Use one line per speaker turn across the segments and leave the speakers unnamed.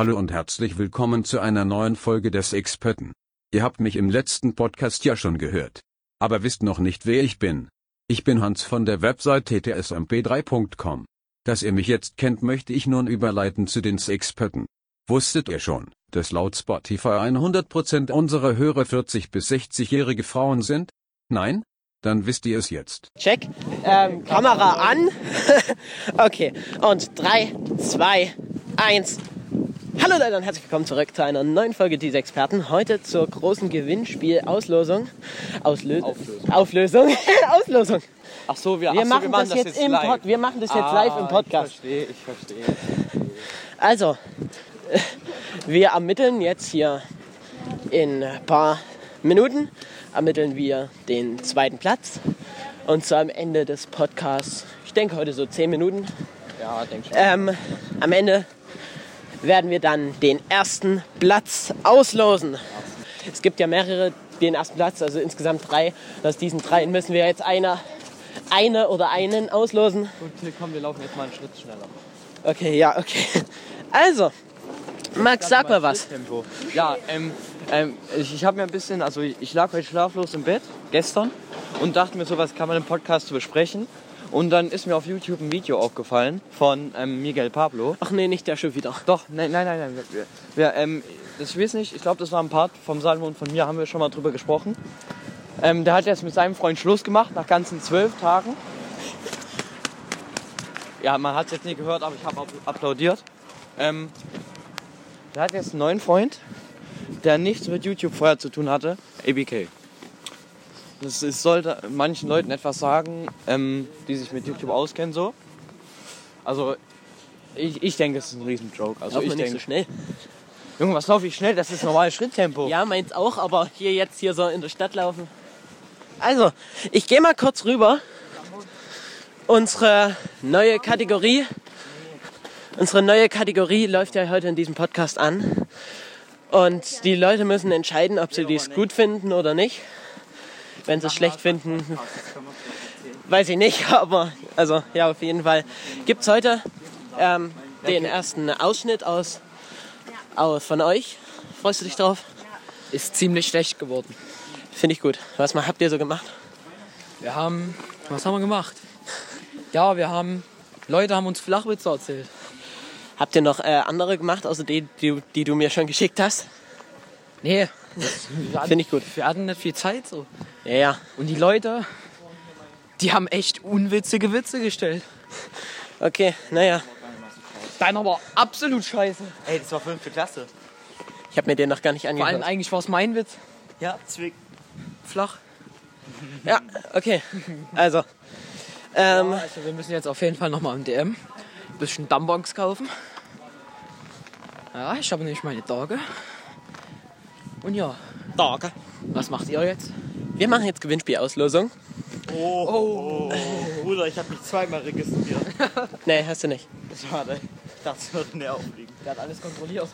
Hallo und herzlich willkommen zu einer neuen Folge des Experten. Ihr habt mich im letzten Podcast ja schon gehört. Aber wisst noch nicht, wer ich bin. Ich bin Hans von der Website ttsmp3.com. Dass ihr mich jetzt kennt, möchte ich nun überleiten zu den Experten. Wusstet ihr schon, dass laut Spotify 100% unserer Hörer 40 bis 60-jährige Frauen sind? Nein? Dann wisst ihr es jetzt.
Check. Ähm, Kamera an. okay. Und 3, 2, 1. Hallo Leute und herzlich willkommen zurück zu einer neuen Folge dieser Experten. Heute zur großen Gewinnspiel-Auslosung. Auslö
Auflösung.
Auflösung. Auslosung.
Ach so, wir,
Wir
ach so,
machen,
wir machen
das, jetzt, im
live.
Pod Wir machen das jetzt
ah,
live im Podcast.
Ich verstehe, ich verstehe.
Also, wir ermitteln jetzt hier in ein paar Minuten, ermitteln wir den zweiten Platz. Und so am Ende des Podcasts, ich denke heute so 10 Minuten,
Ja, denk schon.
ähm, am Ende werden wir dann den ersten Platz auslosen. Es gibt ja mehrere, den ersten Platz, also insgesamt drei. Und aus diesen dreien müssen wir jetzt einer, eine oder einen auslosen.
Gut, komm, wir laufen jetzt mal einen Schritt schneller.
Okay, ja, okay. Also, Max, sag mal was.
Tempo. Ja, ähm, ähm, ich, ich habe mir ein bisschen, also ich, ich lag heute schlaflos im Bett, gestern, und dachte mir, sowas kann man im Podcast zu besprechen. Und dann ist mir auf YouTube ein Video aufgefallen von ähm, Miguel Pablo.
Ach nee, nicht der schon wieder.
Doch, nein, nein, nein, nein. Wir, ähm, ich weiß nicht, ich glaube, das war ein Part vom Salmo und von mir, haben wir schon mal drüber gesprochen. Ähm, der hat jetzt mit seinem Freund Schluss gemacht, nach ganzen zwölf Tagen. Ja, man hat es jetzt nicht gehört, aber ich habe applaudiert. Ähm, der hat jetzt einen neuen Freund, der nichts mit YouTube vorher zu tun hatte, ABK. Das ist, sollte manchen Leuten etwas sagen, ähm, die sich mit YouTube auskennen so. Also ich, ich denke, es ist ein Riesenjoke. Also
Lauf
ich denke,
so schnell.
Junge, was laufe ich schnell? Das ist normales Schritttempo.
Ja, meins auch, aber hier jetzt hier so in der Stadt laufen. Also, ich gehe mal kurz rüber. Unsere neue Kategorie. Unsere neue Kategorie läuft ja heute in diesem Podcast an. Und die Leute müssen entscheiden, ob sie dies gut finden oder nicht. Wenn sie es schlecht finden, weiß ich nicht, aber also ja, auf jeden Fall gibt es heute ähm, den ersten Ausschnitt aus, aus von euch. Freust du dich drauf?
ist ziemlich schlecht geworden.
Finde ich gut. Was mal habt ihr so gemacht?
Wir haben, was haben wir gemacht? Ja, wir haben, Leute haben uns Flachwitze erzählt.
Habt ihr noch äh, andere gemacht, außer die, die, die du mir schon geschickt hast?
Nee,
Finde ich gut.
wir hatten nicht viel Zeit so.
Ja, ja.
Und die Leute, die haben echt unwitzige Witze gestellt.
Okay, naja.
Deiner war absolut scheiße.
Ey, das war fünfte Klasse.
Ich habe mir den noch gar nicht
Vor allem
angehört.
eigentlich war es mein Witz.
Ja, Zwick.
Flach.
Ja, okay. Also. Ähm,
Also wir müssen jetzt auf jeden Fall nochmal im DM ein bisschen Dumbonks kaufen. Ja, ich habe nämlich meine Tage. Und ja,
Danke.
was macht ihr jetzt?
Wir machen jetzt Gewinnspielauslosung.
Oh, Bruder, ich habe mich zweimal registriert.
Nee, hast du nicht.
Schade. Ich dachte, es würde näher aufliegen.
Der hat alles kontrolliert.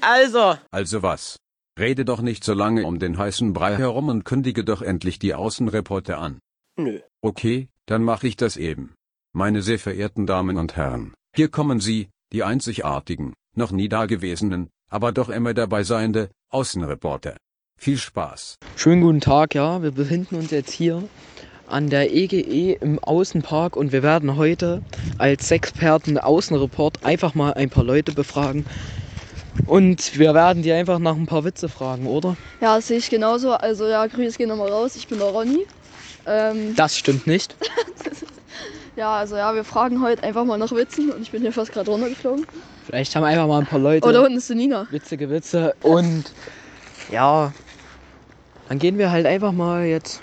Also,
Also was? Rede doch nicht so lange um den heißen Brei herum und kündige doch endlich die Außenreporter an.
nö.
Okay, dann mache ich das eben. Meine sehr verehrten Damen und Herren, hier kommen sie, die einzigartigen, noch nie dagewesenen, aber doch immer dabei seiende, Außenreporter. Viel Spaß.
Schönen guten Tag, ja. Wir befinden uns jetzt hier an der EGE im Außenpark und wir werden heute als Experten Außenreport einfach mal ein paar Leute befragen. Und wir werden die einfach nach ein paar Witze fragen, oder?
Ja, das sehe ich genauso. Also ja, Grüße gehen nochmal raus. Ich bin der Ronny. Ähm,
Das stimmt nicht.
ja, also ja, wir fragen heute einfach mal nach Witzen und ich bin hier fast gerade runtergeflogen.
Vielleicht haben einfach mal ein paar Leute
da unten ist die Nina.
witzige Witze. Und ja, dann gehen wir halt einfach mal jetzt.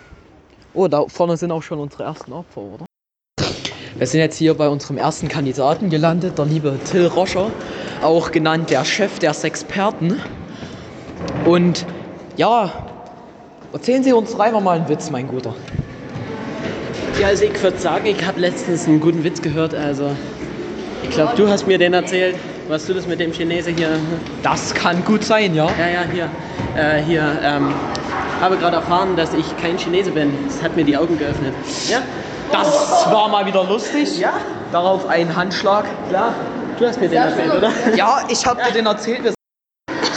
Oh, da vorne sind auch schon unsere ersten Opfer, oder? Wir sind jetzt hier bei unserem ersten Kandidaten gelandet, der liebe Till Roscher, auch genannt der Chef der Sexperten. Und ja, erzählen Sie uns doch einfach mal einen Witz, mein Guter.
Ja, also ich würde sagen, ich habe letztens einen guten Witz gehört. Also, ich glaube, du hast mir den erzählt. Was du das mit dem Chinese hier?
Das kann gut sein, ja?
Ja, ja, hier. Äh, hier, ähm, habe gerade erfahren, dass ich kein Chinese bin. Das hat mir die Augen geöffnet. Ja?
Das war mal wieder lustig.
Ja?
Darauf ein Handschlag.
Klar. Du hast mir den erzählt, oder?
Ja, ich hab dir den erzählt. wir-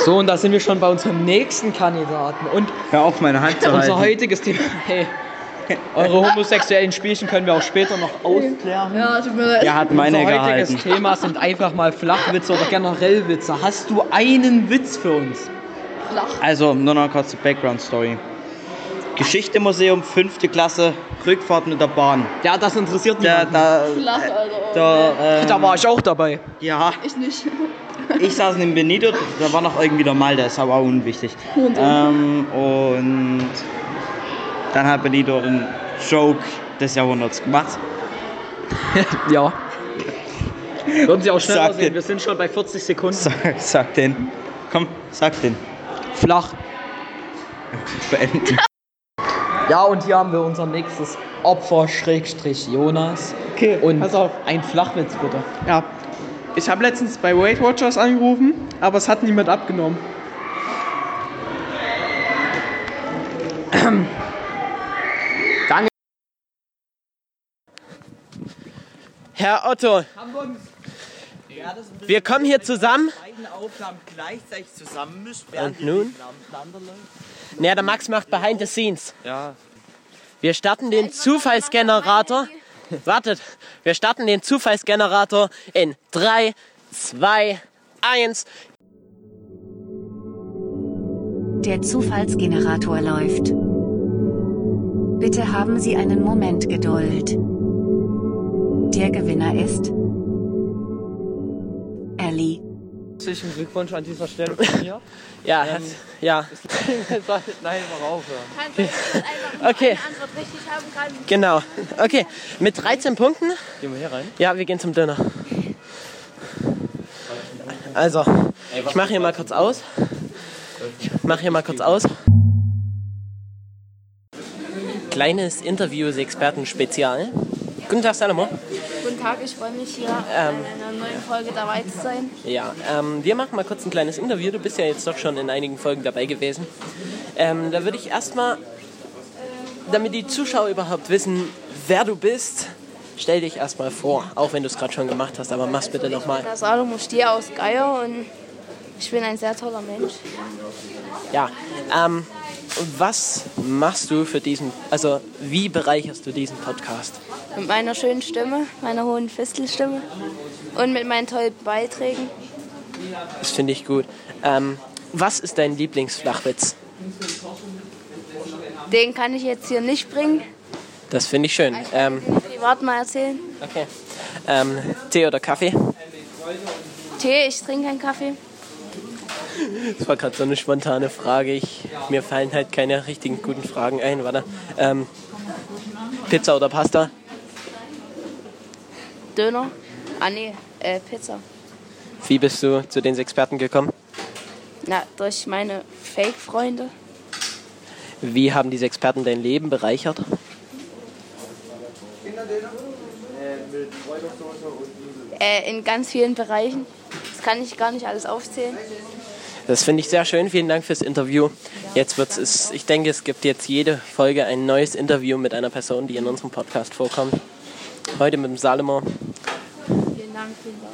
So, und da sind wir schon bei unserem nächsten Kandidaten. Und
Hör auf, meine Hand zu
unser
halten.
heutiges Thema. Hey, eure homosexuellen Spielchen können wir auch später noch ausklären.
Ja, tut mir leid.
Er hat meine
Unser heutiges
gehalten.
Thema sind einfach mal Flachwitze oder generell Witze. Hast du einen Witz für uns?
Flach.
Also, nur noch kurz die Background-Story. Geschichte-Museum, fünfte Klasse, Rückfahrt mit der Bahn.
Ja, das interessiert mich.
Da, da,
Flach, Alter.
da, ähm,
Da war ich auch dabei.
ja,
Ich nicht.
ich saß in Benito, da war noch irgendwie der Malte, ist aber auch unwichtig.
Und,
Ähm, und dann hat Benito einen Joke des Jahrhunderts gemacht.
Ja. Würden Sie auch schneller
Sag
sehen,
den.
wir sind schon bei 40 Sekunden.
Sag, sag den. Komm, sag den.
Flach.
Beenden.
Ja, und hier haben wir unser nächstes Opfer, Schrägstrich Jonas.
Okay,
Und
pass auf.
ein Flachwitz bitte.
Ja. Ich habe letztens bei Weight Watchers angerufen, aber es hat niemand abgenommen.
Herr Otto, wir kommen hier zusammen. Und nun? Naja, der Max macht Behind the Scenes.
Ja.
Wir starten den Zufallsgenerator. Wartet, wir starten den Zufallsgenerator in 3, 2, 1.
Der Zufallsgenerator läuft. Bitte haben Sie einen Moment Geduld. Der Gewinner ist
Herzlichen Glückwunsch an dieser Stelle von mir.
Ja, ja,
Nein, mal aufhören.
okay,
Antwort richtig haben kann.
genau. Okay, mit 13 Punkten.
Gehen wir hier rein.
Ja, wir gehen zum Döner. Also, ich mache hier mal kurz aus. Ich mache hier mal kurz aus. Kleines Interviews-Experten-Spezial. Guten Tag, Salomo.
Tag, ich freue mich hier
Ähm.
in einer neuen Folge dabei zu sein.
Ja, ähm, wir machen mal kurz ein kleines Interview. Du bist ja jetzt doch schon in einigen Folgen dabei gewesen. Ähm, da würde ich erstmal, damit die Zuschauer überhaupt wissen, wer du bist, stell dich erstmal vor. Auch wenn du es gerade schon gemacht hast, aber mach's bitte nochmal.
Der Salomo Stier aus Geier und ich bin ein sehr toller Mensch.
Ja, ähm, was machst du für diesen, also wie bereicherst du diesen Podcast?
Mit meiner schönen Stimme, meiner hohen Fistelstimme und mit meinen tollen Beiträgen.
Das finde ich gut. Ähm, was ist dein Lieblingsflachwitz?
Den kann ich jetzt hier nicht bringen.
Das finde ich schön. Ähm,
privat mal erzählen.
okay. Ähm, Tee oder Kaffee?
Tee, ich trinke keinen Kaffee.
Das war gerade so eine spontane Frage. Ich, mir fallen halt keine richtigen guten Fragen ein. Warte. Ähm, Pizza oder Pasta?
Döner. Ah nee, äh, Pizza.
Wie bist du zu den Experten gekommen?
Na, durch meine Fake-Freunde.
Wie haben diese Experten dein Leben bereichert?
Äh, in ganz vielen Bereichen. Das kann ich gar nicht alles aufzählen.
Das finde ich sehr schön. Vielen Dank fürs Interview. Jetzt wird's, es, ich denke, es gibt jetzt jede Folge ein neues Interview mit einer Person, die in unserem Podcast vorkommt. Heute mit dem Salomo
Vielen Dank, vielen Dank.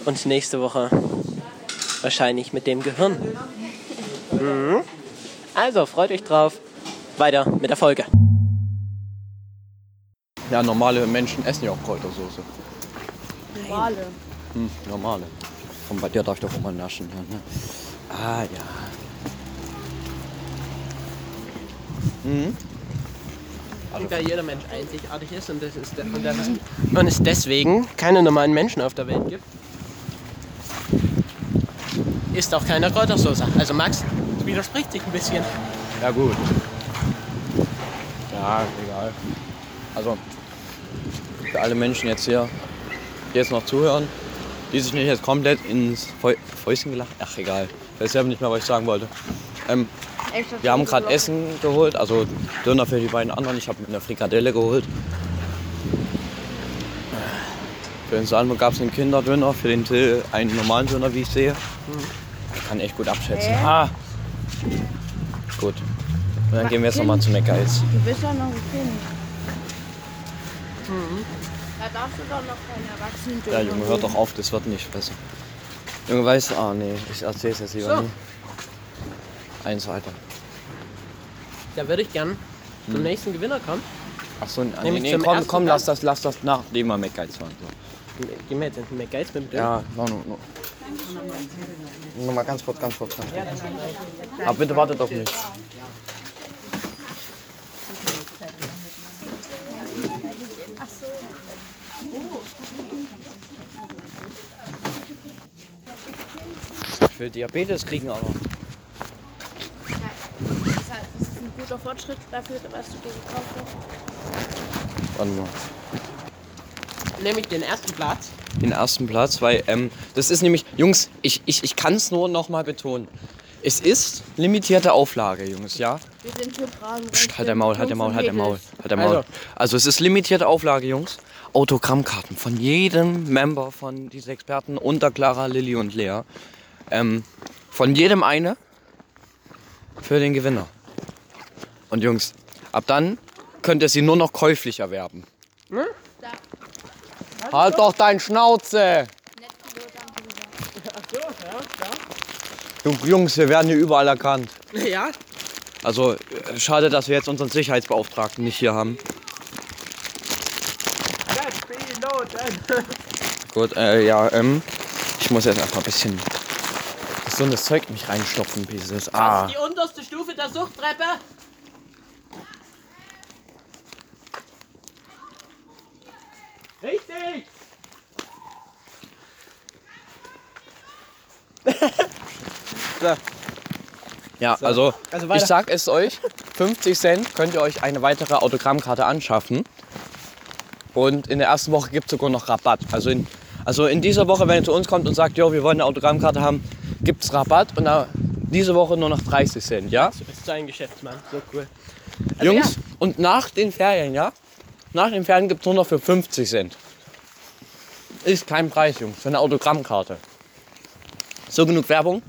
Und nächste Woche wahrscheinlich mit dem Gehirn. Mhm. Also, freut euch drauf. Weiter mit der Folge.
Ja, normale Menschen essen ja auch Kräutersoße. Normale? Hm, normale. Von bei dir darf ich doch auch mal naschen. Ja, ne? Ah, ja.
Da jeder Mensch einzigartig ist und, das ist, und, das ist, und es deswegen keine normalen Menschen auf der Welt gibt, ist auch keine Kräutersoße. Also Max, widerspricht sich ein bisschen.
Ja, gut. Ja, egal. Also, für alle Menschen jetzt hier, die jetzt noch zuhören, die sich nicht jetzt komplett ins Fäu Fäustchen gelacht. Ach, egal. Ich weiß selber nicht mehr, was ich sagen wollte. Ähm, wir haben gerade Essen geholt, also Döner für die beiden anderen. Ich habe mir eine Frikadelle geholt. Für den Salmo gab es einen Kinderdöner, für den Till einen normalen Döner, wie ich sehe. Ich kann echt gut abschätzen. Ah. Gut. Und dann gehen wir jetzt nochmal zu McGuys.
Du bist doch noch ein Kind. Da darfst du doch noch keine Erwachsenen
Ja, Junge, hör doch auf, das wird nicht besser. Junge, weißt du, ah nee, ich erzähl's jetzt lieber
So.
nie. Weiter.
Da würde ich gern zum
Hm.
nächsten Gewinner kommen.
Ach so, nee, nee,
zum
komm, komm, lass das, lass das nachdem wir McGuides waren. So.
Gehen wir jetzt in McGuides mit dem
Ja, no, no, no. Nur mal ganz kurz, ganz kurz. Ganz kurz. Aber bitte wartet auf mich. Ich will Diabetes kriegen, aber.
Das ist ein guter Fortschritt dafür, was du dir gekauft hast.
Warte mal.
Nämlich den ersten Platz.
Den ersten Platz, weil ähm, das ist nämlich, Jungs, ich, ich, ich kann es nur noch mal betonen. Es ist limitierte Auflage, Jungs, ja?
Wir sind hier braven.
Psst, halt der Maul, halt der Maul, halt der Maul, halt der Maul.
Also.
Also es ist limitierte Auflage, Jungs. Autogrammkarten von jedem Member von diesen Experten unter Clara, Lilly und Lea. Ähm, von jedem eine für den Gewinner. Und Jungs, ab dann könnt ihr sie nur noch käuflich erwerben. Halt doch dein Schnauze! Jung- Jungs, wir werden hier überall erkannt.
Ja.
Also äh, schade, dass wir jetzt unseren Sicherheitsbeauftragten nicht hier haben. Gut, äh, ja, ähm, ich muss jetzt einfach ein bisschen gesundes Zeug in mich reinstopfen.
Das
Ah,
ist die unterste Stufe der Suchttreppe. Richtig! So,
ja, also,
also weiter.
ich sag es euch, 50 Cent könnt ihr euch eine weitere Autogrammkarte anschaffen. Und in der ersten Woche gibt es sogar noch Rabatt. Also in, also in dieser Woche, wenn ihr zu uns kommt und sagt, jo, wir wollen eine Autogrammkarte haben, gibt es Rabatt. Und da, diese Woche nur noch 30 Cent, ja?
du bist so ein Geschäftsmann, so cool. Also
Jungs, und nach den Ferien, ja? Nach den Ferien gibt es nur noch für 50 Cent. Ist kein Preis, Jungs, für eine Autogrammkarte. So genug Werbung.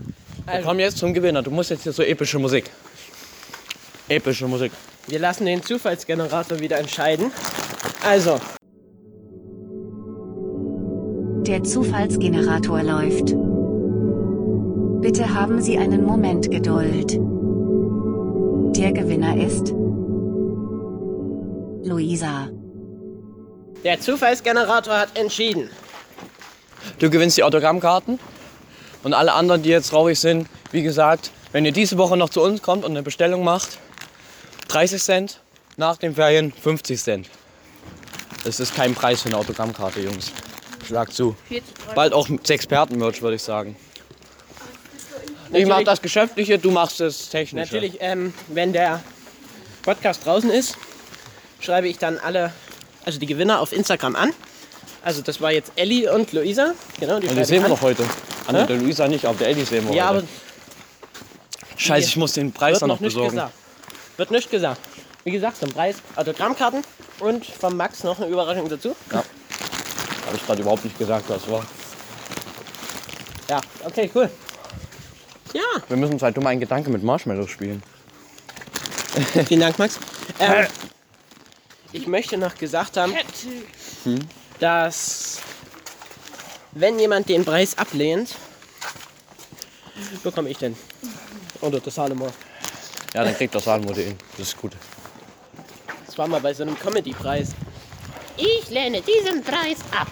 Wir
Also.
kommen jetzt zum Gewinner. Du musst jetzt hier so epische Musik. Epische Musik.
Wir lassen den Zufallsgenerator wieder entscheiden. Also,
Der Zufallsgenerator läuft. Bitte haben Sie einen Moment Geduld. Der Gewinner ist Luisa.
der Zufallsgenerator hat entschieden.
Du gewinnst die Autogrammkarten. Und alle anderen, die jetzt traurig sind, wie gesagt, wenn ihr diese Woche noch zu uns kommt und eine Bestellung macht, 30 Cent, nach den Ferien 50 Cent. Das ist kein Preis für eine Autogrammkarte, Jungs. Schlag zu. Bald auch Expertenmerch, würde ich sagen. Ich mach das Geschäftliche, du machst das Technische.
Natürlich, ähm, wenn der Podcast draußen ist, schreibe ich dann alle, also die Gewinner auf Instagram an. Also das war jetzt Ellie und Luisa. Genau, die
Und die sehen wir
an.
doch heute. Ah,
Hä?
ne, der Luisa nicht, aber der Ellie sehen wir
Ja, aber.
Scheiße, ich muss den Preis
wird
dann
noch
noch
nicht
besorgen.
gesagt. Wird nicht gesagt. Wie gesagt, zum Preis Autogrammkarten und vom Max noch eine Überraschung dazu.
Habe ich gerade überhaupt nicht gesagt, was war.
Ja, okay, cool. Ja,
Wir müssen uns halt dumm einen Gedanke mit Marshmallows spielen.
vielen Dank, Max. Ähm, ich möchte noch gesagt haben, dass wenn jemand den Preis ablehnt, bekomme ich den. Oder das Salomo.
Ja, dann kriegt das Salmo den. Das ist gut.
Das war mal bei so einem Comedy-Preis. Ich lehne diesen Preis ab.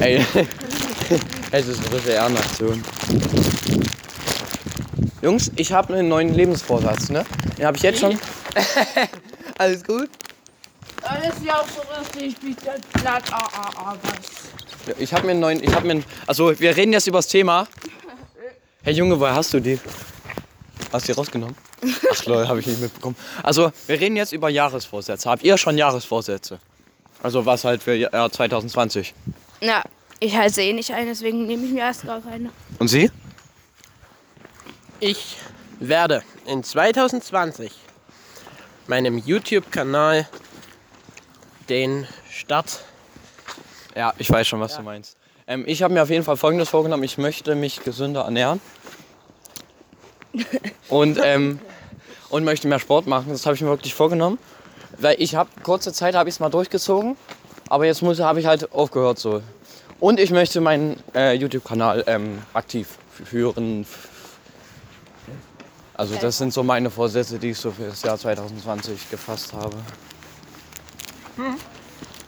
Ey, es ist eine richtige Ehrenaktion. Jungs, ich habe einen neuen Lebensvorsatz, ne? Den habe ich jetzt schon. Alles gut?
Alles ja auch so der Blatt. Ah, ah, ah, was?
Ja, Ich habe mir einen neuen. Ich habe mir. einen- Also, wir reden jetzt über das Thema. Hey Junge, woher hast du die? Hast du die rausgenommen? Ach lol, habe ich nicht mitbekommen. Also, wir reden jetzt über Jahresvorsätze. Habt ihr schon Jahresvorsätze? Also, was halt für Jahr 2020?
Na, ich heiße eh nicht ein, deswegen nehme ich mir erst gar keine.
Und Sie?
Ich werde in 2020 meinem YouTube-Kanal den Start.
Ja, ich weiß schon, was du meinst. Ähm, ich habe mir auf jeden Fall Folgendes vorgenommen. Ich möchte mich gesünder ernähren. und, ähm, und möchte mehr Sport machen. Das habe ich mir wirklich vorgenommen. Weil ich habe, kurze Zeit habe ich es mal durchgezogen. Aber jetzt habe ich halt aufgehört so. Und ich möchte meinen äh, YouTube-Kanal ähm, aktiv führen. Also das sind so meine Vorsätze, die ich so für das Jahr 2020 gefasst habe.
Hm.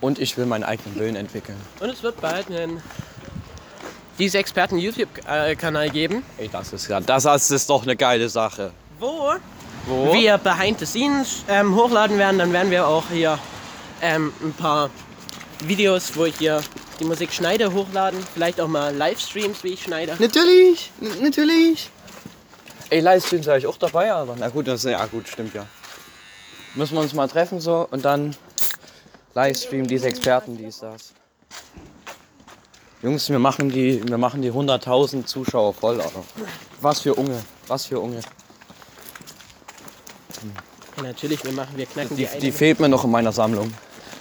Und ich will meinen eigenen Willen entwickeln.
Und es wird bald einen diese Experten YouTube-Kanal geben.
Ey, das ist ja, das ist doch eine geile Sache.
Wo
Wo?
wir Behind the Scenes ähm, hochladen werden. Dann werden wir auch hier ähm, ein paar Videos, wo ich hier die Musik schneide, hochladen. Vielleicht auch mal Livestreams, wie ich schneide.
Natürlich, n- natürlich. Ey, Livestreams wäre ich auch dabei, aber na gut, das ist ja gut, stimmt ja. Müssen wir uns mal treffen so und dann Livestream, diese Experten, dies, das. Jungs, wir machen die, wir machen die 100.000 Zuschauer voll, Alter. Was für Unge, was für Unge.
Ja, natürlich, wir machen, wir knacken
Die,
die,
die fehlt mir noch in meiner Sammlung.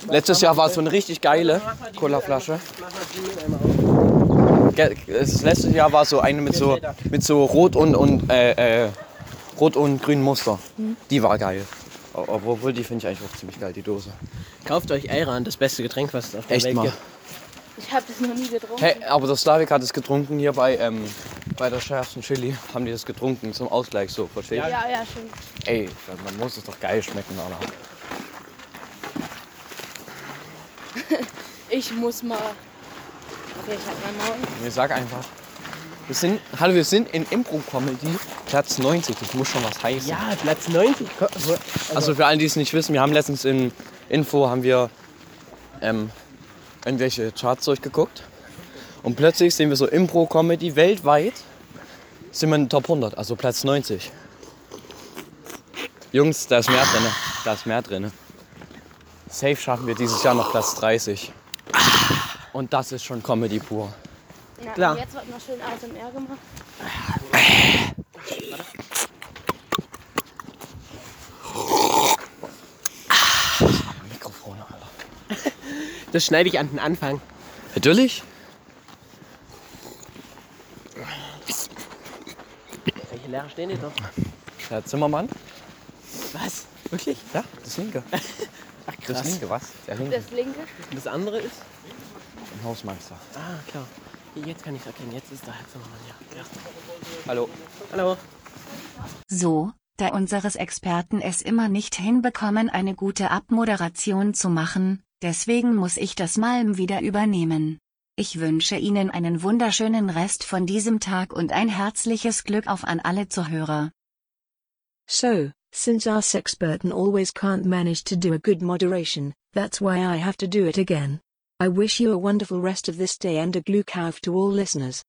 Letztes Jahr war es so eine richtig geile Colaflasche. Ge- Das letzte Jahr war so eine mit so, mit so rot und, und, äh, äh, rot und grünen Muster. Die war geil. Obwohl, die finde ich eigentlich auch ziemlich geil, die Dose.
Kauft euch Ayran, das beste Getränk, was es auf der
Echt
Welt
mal.
gibt.
Ich habe das noch nie getrunken.
Hey, aber der Slavik hat es getrunken hier bei, ähm, bei der schärfsten Chili. Haben die das getrunken zum Ausgleich so, verstehst
Ja,
du?
ja, schon.
Ey, man muss es doch geil schmecken, Alter.
Ich muss mal. Okay, ich hab meinen Maul.
Ich sag einfach. Wir sind, hallo, wir sind in Impro-Comedy Platz 90. Das muss schon was heißen.
Ja, Platz 90. Ko- wo-
Also für alle, die es nicht wissen, wir haben letztens in Info haben wir ähm, irgendwelche Charts durchgeguckt. Und plötzlich sehen wir so Impro-Comedy weltweit sind wir in den Top 100, also Platz 90. Jungs, da ist mehr drin. Da ist mehr drin. Safe schaffen wir dieses Jahr noch Platz 30. Und das ist schon Comedy pur.
Ja,
Klar.
und Jetzt wird noch schön ASMR gemacht.
Mikrofon, Alter.
Das schneide ich an den Anfang.
Natürlich?
Welche Lehrer stehen die dort?
Herr Zimmermann?
Was? Wirklich?
Ja, das linke.
Ach
Das
krass.
linke, was? Der linke.
Das linke.
Und das andere ist?
Ein Hausmeister.
Ah, klar. Jetzt kann ich es erkennen. Jetzt ist da Herr Zimmermann, ja. ja.
Hallo.
Hallo.
So, da unseres Experten es immer nicht hinbekommen, eine gute Abmoderation zu machen, deswegen muss ich das mal wieder übernehmen. Ich wünsche Ihnen einen wunderschönen Rest von diesem Tag und ein herzliches Glück auf an alle Zuhörer.
So, since our sexpertin always can't manage to do a good moderation, that's why I have to do it again. I wish you a wonderful rest of this day and a to all listeners.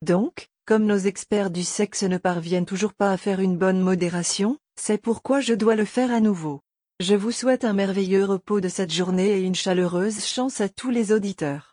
Donc, comme nos experts du sexe ne parviennent toujours pas à faire une bonne modération, c'est pourquoi je dois le faire à nouveau. Je vous souhaite un merveilleux repos de cette journée et une chaleureuse chance à tous les auditeurs.